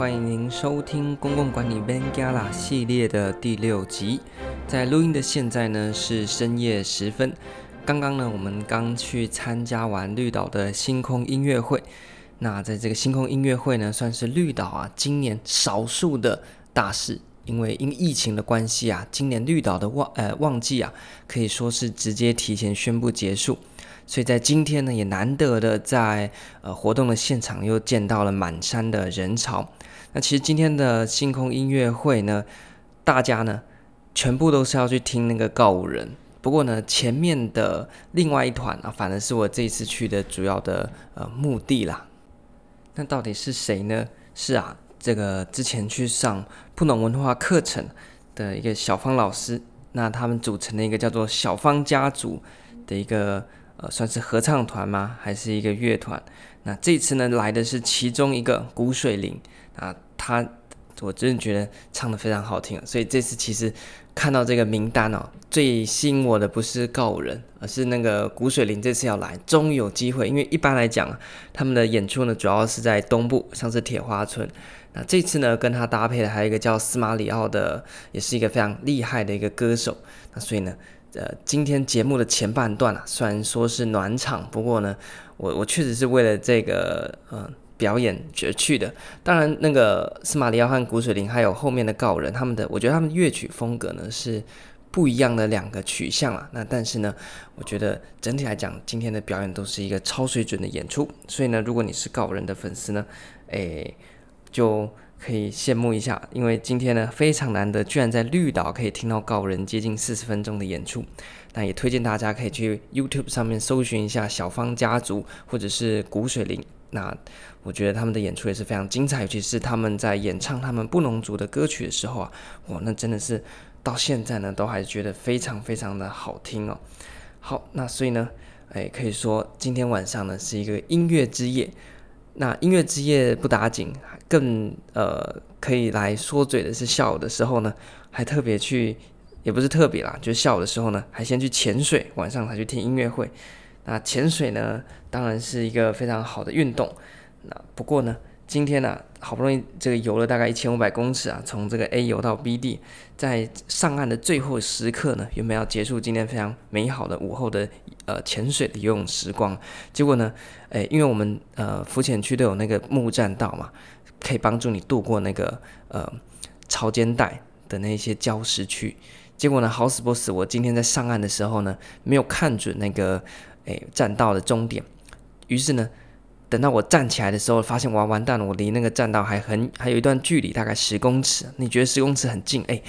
欢迎您收听公共管理 Bengala 系列的第六集。在录音的现在呢是深夜时分，刚刚呢我们刚去参加完绿岛的星空音乐会。那在这个星空音乐会呢，算是绿岛啊今年少数的大事，因为因疫情的关系啊，今年绿岛的旺呃旺季啊，可以说是直接提前宣布结束。所以在今天呢，也难得的在呃活动的现场又见到了满山的人潮。那其实今天的星空音乐会呢，大家呢全部都是要去听那个告五人。不过呢，前面的另外一团啊，反而是我这一次去的主要的呃目的啦。那到底是谁呢？是啊，这个之前去上布农文化课程的一个小方老师，那他们组成的一个叫做小方家族的一个。呃，算是合唱团吗？还是一个乐团？那这次呢，来的是其中一个古水灵啊，他我真的觉得唱得非常好听，所以这次其实看到这个名单哦，最吸引我的不是告人，而是那个古水灵这次要来，终于有机会。因为一般来讲，他们的演出呢，主要是在东部，像是铁花村。那这次呢，跟他搭配的还有一个叫司马里奥的，也是一个非常厉害的一个歌手。那所以呢。呃，今天节目的前半段啊，虽然说是暖场，不过呢，我我确实是为了这个呃表演而去的。当然，那个司马里奥和古水灵还有后面的告人，他们的我觉得他们乐曲风格呢是不一样的两个取向啊。那但是呢，我觉得整体来讲，今天的表演都是一个超水准的演出。所以呢，如果你是告人的粉丝呢，诶，就。可以羡慕一下，因为今天呢非常难得，居然在绿岛可以听到告人接近四十分钟的演出。那也推荐大家可以去 YouTube 上面搜寻一下小方家族或者是古水灵。那我觉得他们的演出也是非常精彩，尤其是他们在演唱他们布农族的歌曲的时候啊，哇，那真的是到现在呢都还觉得非常非常的好听哦。好，那所以呢，哎，可以说今天晚上呢是一个音乐之夜。那音乐之夜不打紧，更呃可以来说嘴的是下午的时候呢，还特别去，也不是特别啦，就是下午的时候呢，还先去潜水，晚上才去听音乐会。那潜水呢，当然是一个非常好的运动。那不过呢。今天呢、好不容易这个游了大概一千五百公尺啊，从这个 A 游到 B 地，在上岸的最后时刻呢，有没有结束今天非常美好的午后的呃潜水的游泳时光？结果呢，诶，因为我们呃浮潜区都有那个木栈道嘛，可以帮助你渡过那个呃潮间带的那些礁石区。结果呢，好死不死，我今天在上岸的时候呢，没有看准那个诶栈道的终点，于是呢。等到我站起来的时候，发现哇完蛋了，我离那个栈道还很还有一段距离，大概十公尺。你觉得十公尺很近？哎，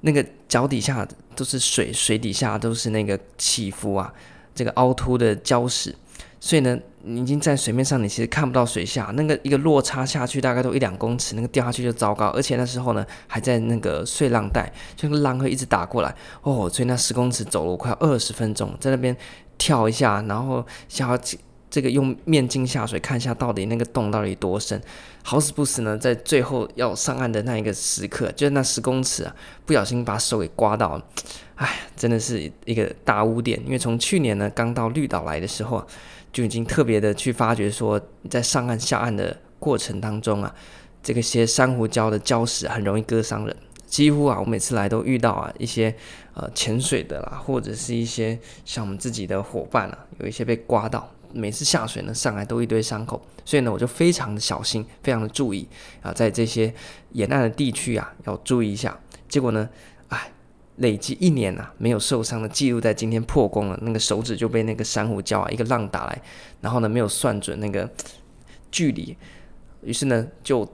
那个脚底下都是水，水底下都是那个起伏啊，这个凹凸的礁石。所以呢，你已经在水面上，你其实看不到水下那个一个落差下去，大概都一两公尺，那个掉下去就糟糕。而且那时候呢，还在那个碎浪带，就那个浪会一直打过来哦。所以那十公尺走了快二十分钟，在那边跳一下，然后想要。这个用面镜下水看一下，到底那个洞到底多深？好死不死呢，在最后要上岸的那一个时刻，就是那十公尺啊，不小心把手给刮到了，哎，真的是一个大污点。因为从去年呢刚到绿岛来的时候啊，就已经特别的去发觉说，在上岸下岸的过程当中啊，这个些珊瑚礁的礁石很容易割伤人。几乎啊，我每次来都遇到啊一些呃潜水的啦，或者是一些像我们自己的伙伴啊，有一些被刮到。每次下水呢，上来都一堆伤口，所以呢，我就非常的小心，非常的注意啊，在这些沿岸的地区啊，要注意一下。结果呢，哎，累计一年啊，没有受伤的记录，在今天破功了。那个手指就被那个珊瑚礁啊，一个浪打来，然后呢，没有算准那个距离，于是呢，就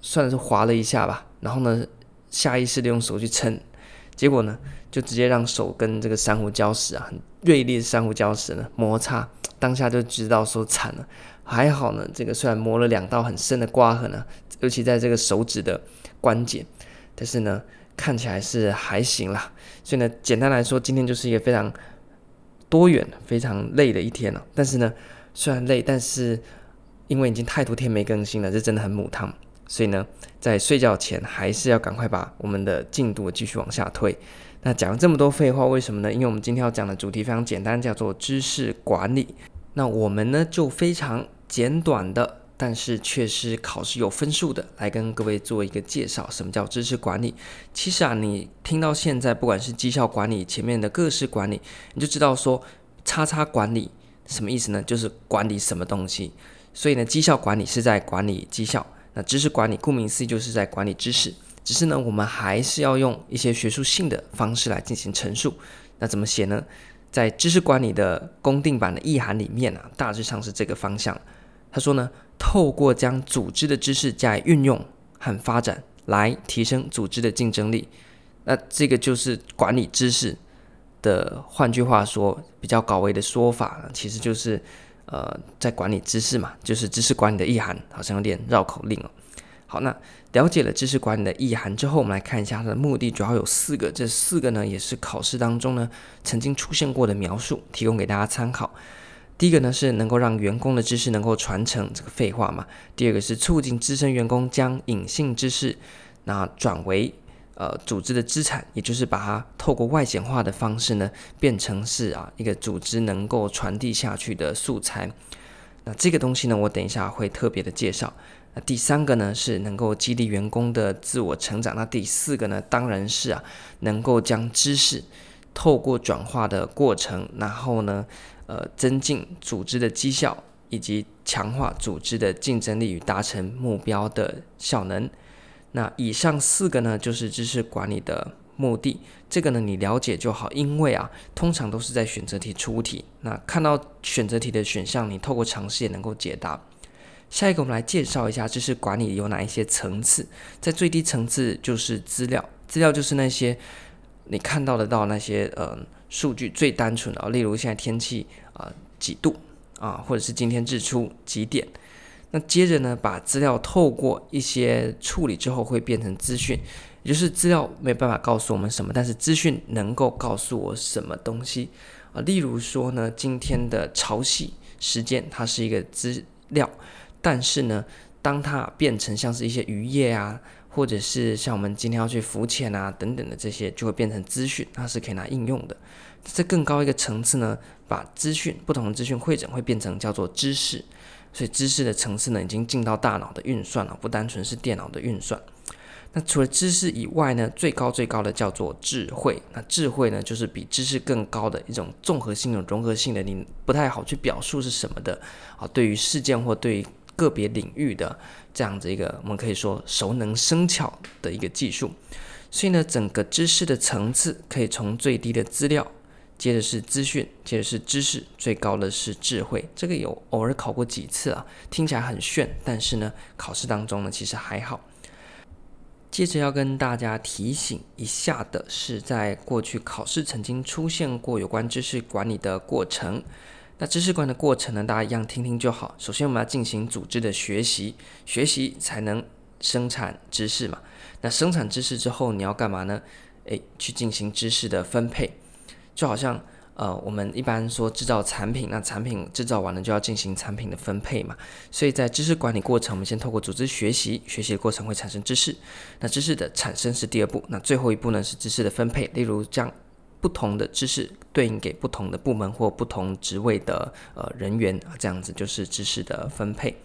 算是划了一下吧，然后呢，下意识的用手去撑，结果呢，就直接让手跟这个珊瑚礁石啊，很锐利的珊瑚礁石呢摩擦。当下就知道说惨了，还好呢。这个虽然磨了两道很深的刮痕呢，尤其在这个手指的关节，但是呢，看起来是还行啦。所以呢，简单来说，今天就是一个非常多元、非常累的一天了。但是呢，虽然累，但是因为已经太多天没更新了，这真的很母汤。所以呢，在睡觉前还是要赶快把我们的进度继续往下推。那讲了这么多废话，为什么呢？因为我们今天要讲的主题非常简单，叫做知识管理。那我们呢，就非常简短的但是却是考试有分数的，来跟各位做一个介绍。什么叫知识管理？其实啊，你听到现在，不管是绩效管理前面的各式管理，你就知道说，叉叉管理什么意思呢？就是管理什么东西。所以呢，绩效管理是在管理绩效，那知识管理顾名思义就是在管理知识。只是呢，我们还是要用一些学术性的方式来进行陈述。那怎么写呢？在知识管理的公定版的意涵里面啊，大致上是这个方向。他说呢，透过将组织的知识加以运用和发展，来提升组织的竞争力。那这个就是管理知识的，换句话说，比较高维的说法，其实就是呃，在管理知识嘛，就是知识管理的意涵，好像有点绕口令哦。好，那了解了知识管理的意涵之后，我们来看一下它的目的，主要有四个。这四个呢，也是考试当中呢曾经出现过的描述，提供给大家参考。第一个呢是能够让员工的知识能够传承，这个废话嘛。第二个是促进资深员工将隐性知识那转为呃组织的资产，也就是把它透过外显化的方式呢变成是啊一个组织能够传递下去的素材。那这个东西呢，我等一下会特别的介绍。那第三个呢，是能够激励员工的自我成长。那第四个呢，当然是啊，能够将知识透过转化的过程，然后呢，呃，增进组织的绩效，以及强化组织的竞争力与达成目标的效能。那以上四个呢，就是知识管理的目的。这个呢，你了解就好，因为啊，通常都是在选择题出题。那看到选择题的选项，你透过尝试也能够解答。下一个，我们来介绍一下知识管理有哪一些层次。在最低层次就是资料，资料就是那些你看到得到那些呃数据最单纯的，例如现在天气啊、几度啊，或者是今天日出几点。那接着呢，把资料透过一些处理之后，会变成资讯，也就是资料没办法告诉我们什么，但是资讯能够告诉我什么东西啊。例如说呢，今天的潮汐时间，它是一个资料。但是呢，当它变成像是一些渔业啊，或者是像我们今天要去浮潜啊等等的这些，就会变成资讯，它是可以拿应用的。在更高一个层次呢，把资讯不同的资讯汇整，会变成叫做知识。所以知识的层次呢，已经进到大脑的运算了，不单纯是电脑的运算。那除了知识以外呢，最高最高的叫做智慧。那智慧呢，就是比知识更高的一种综合性、的融合性的，你不太好去表述是什么的啊。对于事件或对于个别领域的这样子一个，我们可以说熟能生巧的一个技术。所以呢，整个知识的层次可以从最低的资料，接着是资讯，接着是知识，最高的是智慧。这个有偶尔考过几次啊，听起来很炫，但是呢，考试当中呢其实还好。接着要跟大家提醒一下的是，在过去考试曾经出现过有关知识管理的过程。那知识观的过程呢，大家一样听听就好。首先，我们要进行组织的学习，学习才能生产知识嘛。那生产知识之后，你要干嘛呢？诶，去进行知识的分配。就好像呃，我们一般说制造产品，那产品制造完了就要进行产品的分配嘛。所以在知识管理过程，我们先透过组织学习，学习的过程会产生知识。那知识的产生是第二步，那最后一步呢是知识的分配。例如将不同的知识对应给不同的部门或不同职位的呃人员啊，这样子就是知识的分配。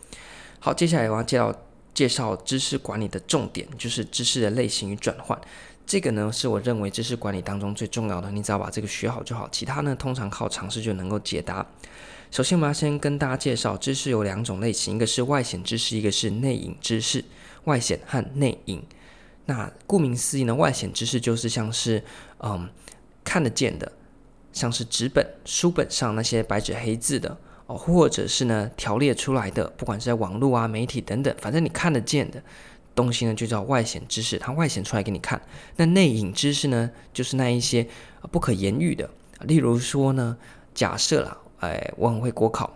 好，接下来我要介绍介绍知识管理的重点，就是知识的类型与转换。这个呢是我认为知识管理当中最重要的，你只要把这个学好就好，其他呢通常靠尝试就能够解答。首先，我们要先跟大家介绍知识有两种类型，一个是外显知识，一个是内隐知识。外显和内隐，那顾名思义呢，外显知识就是像是嗯。看得见的，像是纸本、书本上那些白纸黑字的哦，或者是呢条列出来的，不管是在网络啊、媒体等等，反正你看得见的东西呢，就叫外显知识，它外显出来给你看。那内隐知识呢，就是那一些不可言喻的，例如说呢，假设了，哎，我很会国考，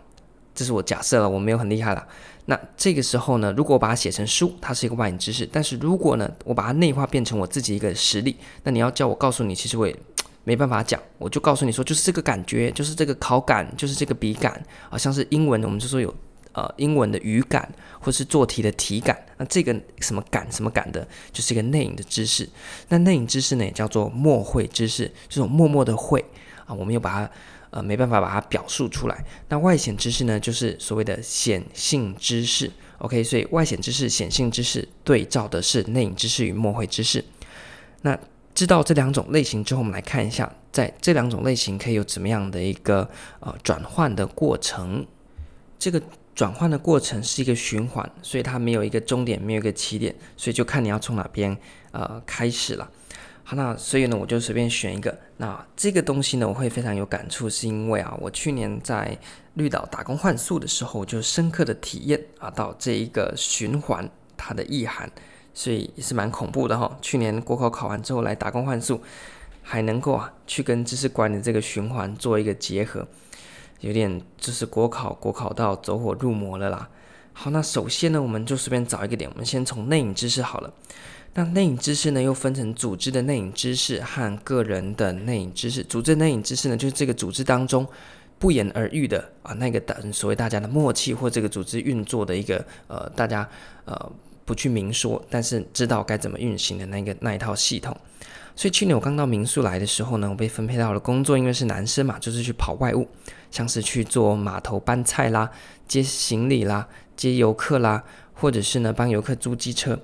这是我假设了，我没有很厉害了。那这个时候呢，如果我把它写成书，它是一个外隐知识；但是如果呢，我把它内化变成我自己一个实力，那你要叫我告诉你，其实我也。没办法讲，我就告诉你说，就是这个感觉，就是这个考感，就是这个笔感啊，像是英文，我们就说有呃英文的语感，或是做题的题感，那这个什么感什么感的，就是一个内隐的知识。那内隐知识呢，也叫做默会知识，这种默默的会啊，我们又把它呃没办法把它表述出来。那外显知识呢，就是所谓的显性知识 OK，所以外显知识、显性知识对照的是内隐知识与墨绘知识。那知道这两种类型之后，我们来看一下，在这两种类型可以有怎么样的一个呃转换的过程。这个转换的过程是一个循环，所以它没有一个终点，没有一个起点，所以就看你要从哪边呃开始了。好，那所以呢，我就随便选一个。那这个东西呢，我会非常有感触，是因为啊，我去年在绿岛打工换宿的时候，就深刻的体验啊到这一个循环它的意涵，所以也是蛮恐怖的哈。去年国考考完之后来打工换宿，还能够啊去跟知识管理这个循环做一个结合，有点就是国考国考到走火入魔了啦。好，那首先呢，我们就随便找一个点，我们先从内隐知识好了。那内隐知识呢，又分成组织的内隐知识和个人的内隐知识。组织内隐知识呢，就是这个组织当中不言而喻的啊，那个大所谓大家的默契或这个组织运作的一个呃，大家呃不去明说，但是知道该怎么运行的那个那一套系统。所以去年我刚到民宿来的时候呢，我被分配到了工作，因为是男生嘛，就是去跑外务，像是去做码头搬菜啦、接行李啦、接游客啦，或者是呢帮游客租机车。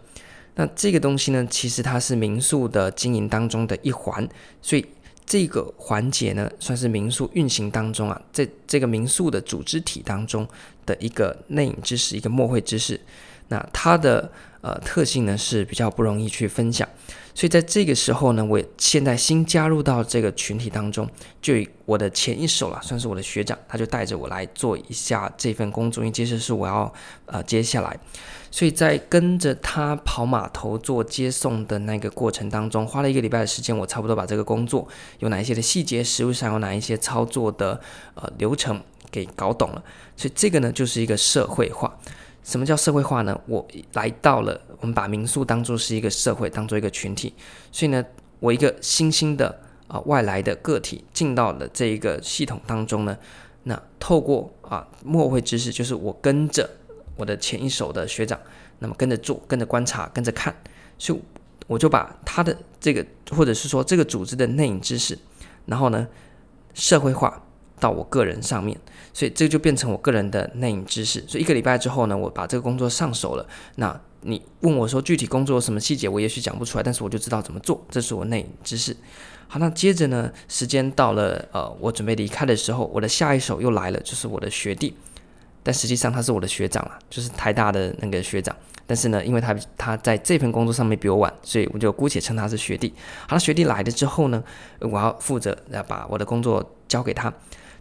那这个东西呢，其实它是民宿的经营当中的一环，所以这个环节呢，算是民宿运行当中啊，在这个民宿的组织体当中的一个内隐知识，一个默会知识。那它的呃特性呢，是比较不容易去分享。所以在这个时候呢，我现在新加入到这个群体当中，就我的前一手了，算是我的学长，他就带着我来做一下这份工作，因为接着是我要呃接下来，所以在跟着他跑码头做接送的那个过程当中，花了一个礼拜的时间，我差不多把这个工作有哪一些的细节，实物上有哪一些操作的呃流程给搞懂了，所以这个呢就是一个社会化。什么叫社会化呢？我来到了，我们把民宿当做是一个社会，当做一个群体，所以呢，我一个新兴的啊、外来的个体进到了这一个系统当中呢，那透过啊末会知识，就是我跟着我的前一手的学长，那么跟着做，跟着观察，跟着看，所以我就把他的这个或者是说这个组织的内隐知识，然后呢社会化。到我个人上面，所以这就变成我个人的内隐知识。所以一个礼拜之后呢，我把这个工作上手了。那你问我说具体工作什么细节，我也许讲不出来，但是我就知道怎么做，这是我内隐知识。好，那接着呢，时间到了，呃，我准备离开的时候，我的下一手又来了，就是我的学弟，但实际上他是我的学长啊，就是台大的那个学长。但是呢，因为他他在这份工作上面比我晚，所以我就姑且称他是学弟。好，那学弟来了之后呢，我要负责要把我的工作交给他。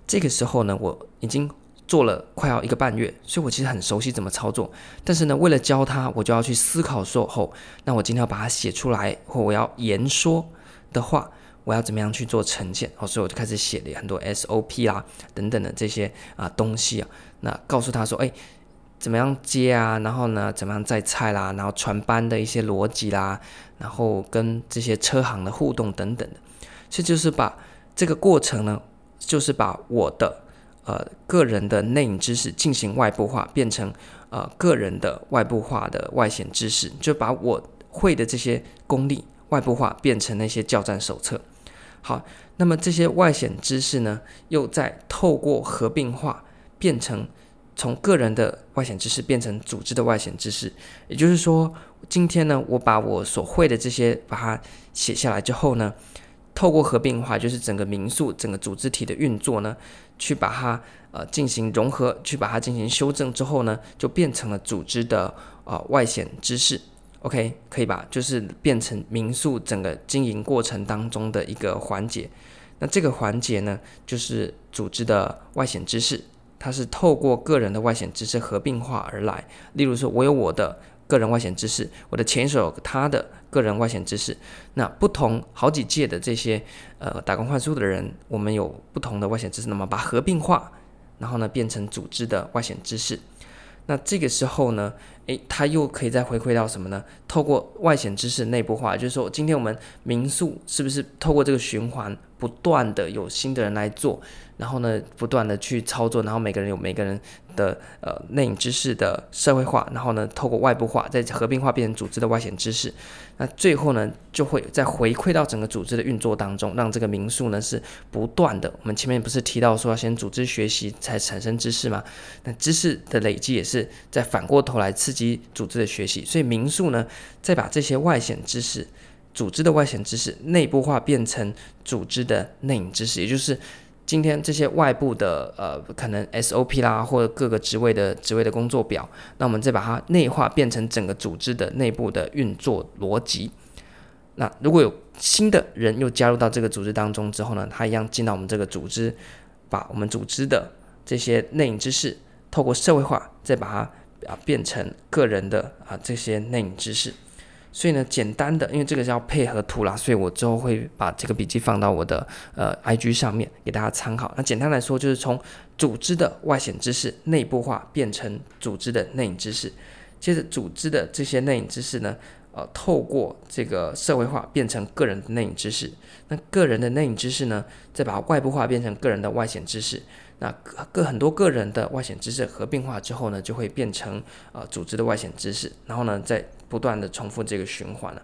这个时候呢，我已经做了快要一个半月，所以我其实很熟悉怎么操作。但是呢，为了教他，我就要去思考说，后那我今天要把它写出来，或我要言说的话，我要怎么样去做呈现？哦，所以我就开始写了很多 SOP 啦等等的这些啊东西啊，那告诉他说，哎，怎么样接啊？然后呢，怎么样再菜啦？然后传班的一些逻辑啦，然后跟这些车行的互动等等的，这就是把这个过程呢。就是把我的呃个人的内隐知识进行外部化，变成呃个人的外部化的外显知识，就把我会的这些功力外部化，变成那些教战手册。好，那么这些外显知识呢，又再透过合并化，变成从个人的外显知识变成组织的外显知识。也就是说，今天呢，我把我所会的这些把它写下来之后呢。透过合并化，就是整个民宿整个组织体的运作呢，去把它呃进行融合，去把它进行修正之后呢，就变成了组织的呃外显知识。OK，可以吧？就是变成民宿整个经营过程当中的一个环节。那这个环节呢，就是组织的外显知识，它是透过个人的外显知识合并化而来。例如说，我有我的。个人外显知识，我的前手他的个人外显知识，那不同好几届的这些呃打工换书的人，我们有不同的外显知识，那么把合并化，然后呢变成组织的外显知识，那这个时候呢，诶，它又可以再回馈到什么呢？透过外显知识内部化，就是说，今天我们民宿是不是透过这个循环，不断的有新的人来做，然后呢，不断的去操作，然后每个人有每个人的呃内隐知识的社会化，然后呢，透过外部化再合并化变成组织的外显知识，那最后呢，就会再回馈到整个组织的运作当中，让这个民宿呢是不断的。我们前面不是提到说要先组织学习才产生知识吗？那知识的累积也是再反过头来刺及组织的学习，所以民宿呢，再把这些外显知识。组织的外显知识内部化变成组织的内隐知识，也就是今天这些外部的呃可能 SOP 啦，或者各个职位的职位的工作表，那我们再把它内化变成整个组织的内部的运作逻辑。那如果有新的人又加入到这个组织当中之后呢，他一样进到我们这个组织，把我们组织的这些内隐知识透过社会化，再把它啊变成个人的啊这些内隐知识。所以呢，简单的，因为这个是要配合图啦，所以我之后会把这个笔记放到我的呃 IG 上面给大家参考。那简单来说，就是从组织的外显知识内部化变成组织的内隐知识，接着组织的这些内隐知识呢，呃，透过这个社会化变成个人的内隐知识。那个人的内隐知识呢，再把外部化变成个人的外显知识。那个很多个人的外显知识合并化之后呢，就会变成呃组织的外显知识，然后呢，再不断的重复这个循环了。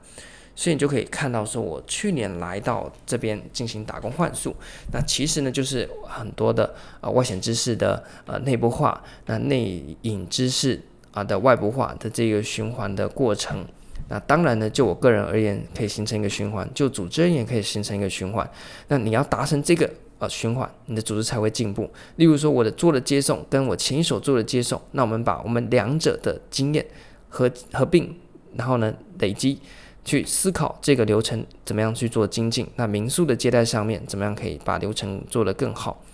所以你就可以看到，说我去年来到这边进行打工换宿，那其实呢，就是很多的呃外显知识的呃内部化，那内隐知识啊的外部化的这个循环的过程。那当然呢，就我个人而言，可以形成一个循环；就组织而言，可以形成一个循环。那你要达成这个。呃，循环，你的组织才会进步。例如说，我的做的接送跟我前一手做的接送，那我们把我们两者的经验合合并，然后呢累积，去思考这个流程怎么样去做精进。那民宿的接待上面，怎么样可以把流程做得更好？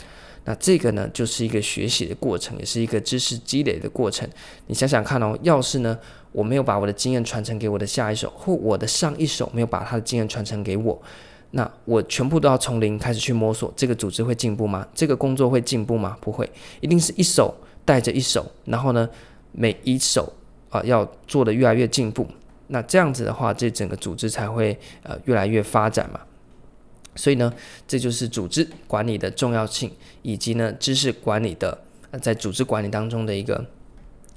那这个呢，就是一个学习的过程，也是一个知识积累的过程。你想想看哦，要是呢，我没有把我的经验传承给我的下一手，或我的上一手没有把他的经验传承给我。那我全部都要从零开始去摸索，这个组织会进步吗？这个工作会进步吗？不会，一定是一手带着一手，然后呢，每一手啊、要做得越来越进步。那这样子的话，这整个组织才会呃越来越发展嘛。所以呢，这就是组织管理的重要性，以及呢知识管理的呃在组织管理当中的一个。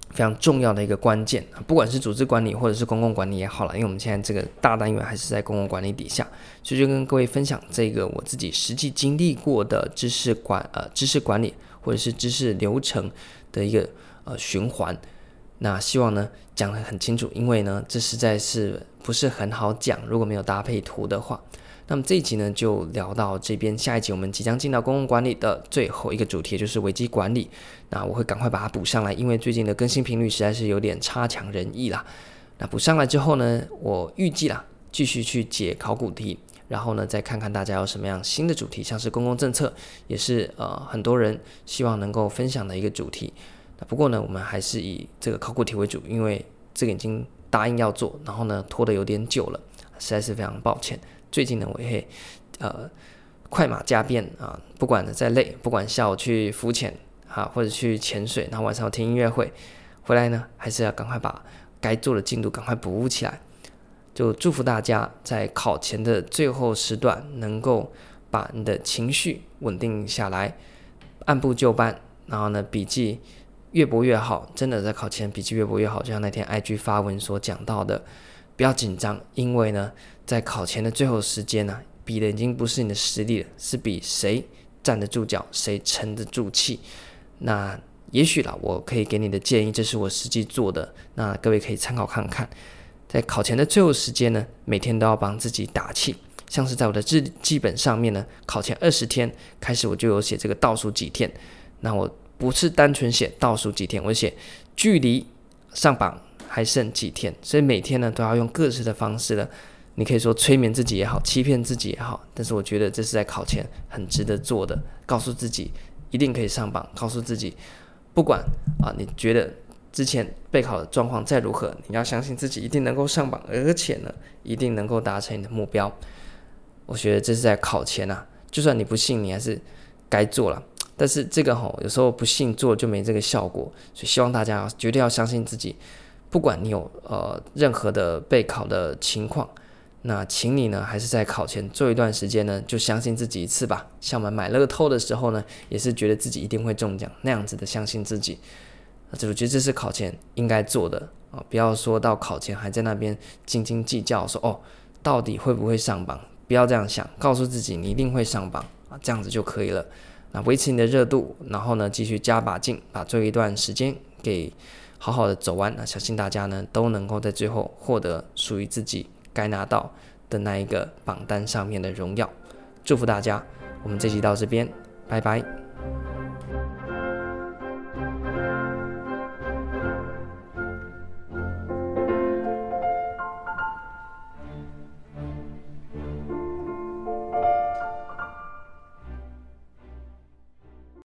非常重要的一个关键，不管是组织管理或者是公共管理也好了，因为我们现在这个大单元还是在公共管理底下，所以就跟各位分享这个我自己实际经历过的知识管呃知识管理或者是知识流程的一个呃循环。那希望呢讲得很清楚，因为呢这实在是不是很好讲，如果没有搭配图的话。那么这一集呢，就聊到这边。下一集我们即将进到公共管理的最后一个主题，就是危机管理。那我会赶快把它补上来，因为最近的更新频率实在是有点差强人意啦。那补上来之后呢，我预计啦，继续去解考古题，然后呢，再看看大家有什么样新的主题，像是公共政策，也是呃很多人希望能够分享的一个主题。那不过呢，我们还是以这个考古题为主，因为这个已经答应要做，然后呢拖得有点久了，实在是非常抱歉。最近呢，我会呃快马加鞭啊，不管再累，不管下午去浮潜啊，或者去潜水，然后晚上听音乐会，回来呢还是要赶快把该做的进度赶快补起来。就祝福大家在考前的最后时段，能够把你的情绪稳定下来，按部就班，然后呢笔记越拨越好。真的在考前笔记越拨越好，就像那天 IG 发文所讲到的。不要紧张，因为呢，在考前的最后时间呢、比的已经不是你的实力了，是比谁站得住脚，谁沉得住气。那也许啦，我可以给你的建议，这是我实际做的，那各位可以参考看看。在考前的最后时间呢，每天都要帮自己打气，像是在我的日记本上面呢，考前二十天开始我就有写这个倒数几天。那我不是单纯写倒数几天，我写距离上榜。还剩几天，所以每天呢都要用各式的方式呢。你可以说催眠自己也好，欺骗自己也好，但是我觉得这是在考前很值得做的。告诉自己一定可以上榜，告诉自己不管啊，你觉得之前备考的状况再如何，你要相信自己一定能够上榜，而且呢一定能够达成你的目标。我觉得这是在考前啊，就算你不信，你还是该做了。但是这个吼有时候不信做就没这个效果，所以希望大家绝对要相信自己。不管你有呃任何的备考的情况，那请你呢还是在考前做一段时间呢，就相信自己一次吧。像我们买乐透的时候呢，也是觉得自己一定会中奖，那样子的相信自己。这我觉得这是考前应该做的啊，不要说到考前还在那边斤斤计较，说哦到底会不会上榜？不要这样想，告诉自己你一定会上榜啊，这样子就可以了。那维持你的热度，然后呢继续加把劲，把这一段时间给好好的走完。那相信大家呢都能够在最后获得属于自己该拿到的那一个榜单上面的荣耀。祝福大家，我们这期到这边，拜拜。